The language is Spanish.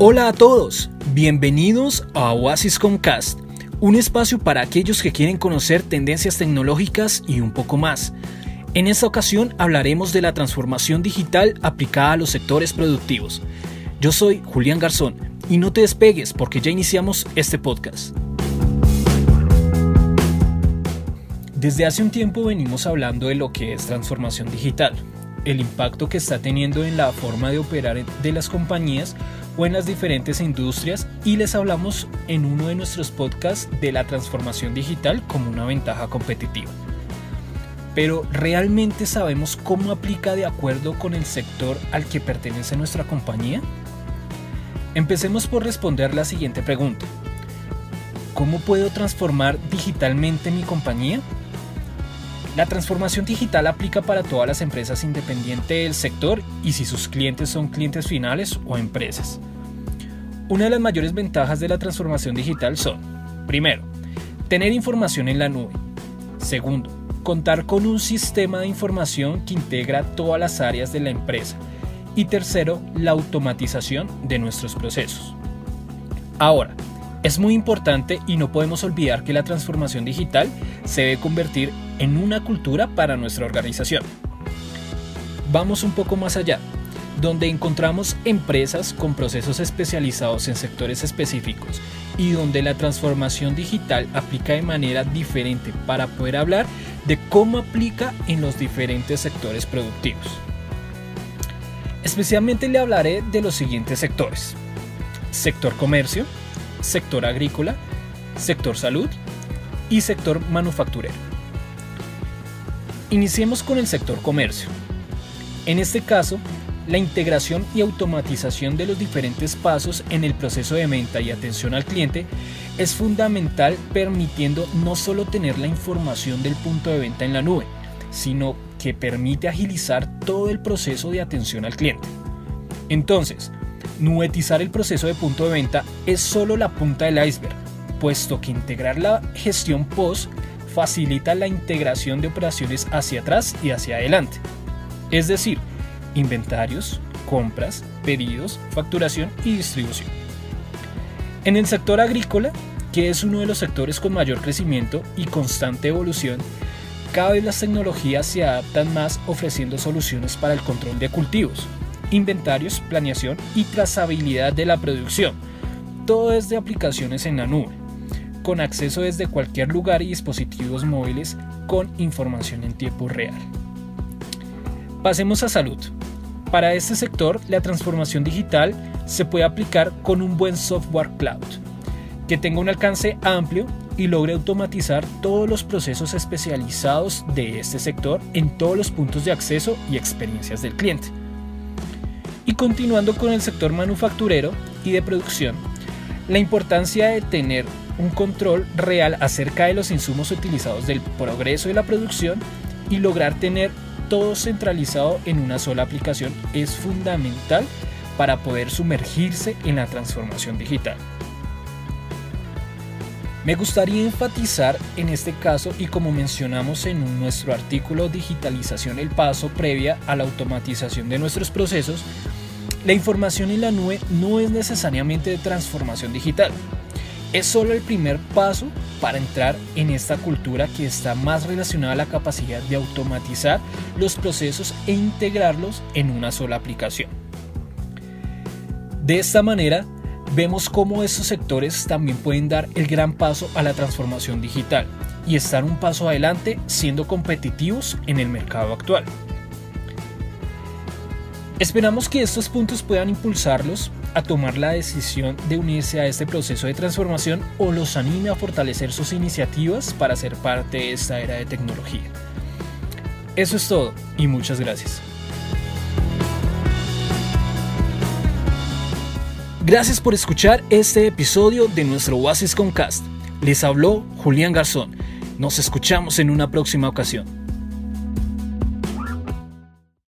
Hola a todos, bienvenidos a Oasis Comcast, un espacio para aquellos que quieren conocer tendencias tecnológicas y un poco más. En esta ocasión hablaremos de la transformación digital aplicada a los sectores productivos. Yo soy Julián Garzón y no te despegues porque ya iniciamos este podcast. Desde hace un tiempo venimos hablando de lo que es transformación digital, el impacto que está teniendo en la forma de operar de las compañías o en las diferentes industrias y les hablamos en uno de nuestros podcasts de la transformación digital como una ventaja competitiva. Pero ¿realmente sabemos cómo aplica de acuerdo con el sector al que pertenece nuestra compañía? Empecemos por responder la siguiente pregunta. ¿Cómo puedo transformar digitalmente mi compañía? La transformación digital aplica para todas las empresas independientes del sector y si sus clientes son clientes finales o empresas. Una de las mayores ventajas de la transformación digital son, primero, tener información en la nube. Segundo, contar con un sistema de información que integra todas las áreas de la empresa. Y tercero, la automatización de nuestros procesos. Ahora, es muy importante y no podemos olvidar que la transformación digital se debe convertir en una cultura para nuestra organización. Vamos un poco más allá donde encontramos empresas con procesos especializados en sectores específicos y donde la transformación digital aplica de manera diferente para poder hablar de cómo aplica en los diferentes sectores productivos. Especialmente le hablaré de los siguientes sectores. Sector comercio, sector agrícola, sector salud y sector manufacturero. Iniciemos con el sector comercio. En este caso, la integración y automatización de los diferentes pasos en el proceso de venta y atención al cliente es fundamental permitiendo no solo tener la información del punto de venta en la nube, sino que permite agilizar todo el proceso de atención al cliente. Entonces, nubetizar el proceso de punto de venta es solo la punta del iceberg, puesto que integrar la gestión post facilita la integración de operaciones hacia atrás y hacia adelante. Es decir, inventarios, compras, pedidos, facturación y distribución. En el sector agrícola, que es uno de los sectores con mayor crecimiento y constante evolución, cada vez las tecnologías se adaptan más ofreciendo soluciones para el control de cultivos, inventarios, planeación y trazabilidad de la producción. Todo es de aplicaciones en la nube, con acceso desde cualquier lugar y dispositivos móviles con información en tiempo real. Pasemos a salud. Para este sector, la transformación digital se puede aplicar con un buen software cloud, que tenga un alcance amplio y logre automatizar todos los procesos especializados de este sector en todos los puntos de acceso y experiencias del cliente. Y continuando con el sector manufacturero y de producción, la importancia de tener un control real acerca de los insumos utilizados del progreso de la producción y lograr tener todo centralizado en una sola aplicación es fundamental para poder sumergirse en la transformación digital. Me gustaría enfatizar en este caso y como mencionamos en nuestro artículo Digitalización el paso previa a la automatización de nuestros procesos, la información en la nube no es necesariamente de transformación digital, es solo el primer paso para entrar en esta cultura que está más relacionada a la capacidad de automatizar los procesos e integrarlos en una sola aplicación. De esta manera, vemos cómo estos sectores también pueden dar el gran paso a la transformación digital y estar un paso adelante siendo competitivos en el mercado actual. Esperamos que estos puntos puedan impulsarlos a tomar la decisión de unirse a este proceso de transformación o los anime a fortalecer sus iniciativas para ser parte de esta era de tecnología. Eso es todo y muchas gracias. Gracias por escuchar este episodio de nuestro Oasis Concast. Les habló Julián Garzón. Nos escuchamos en una próxima ocasión.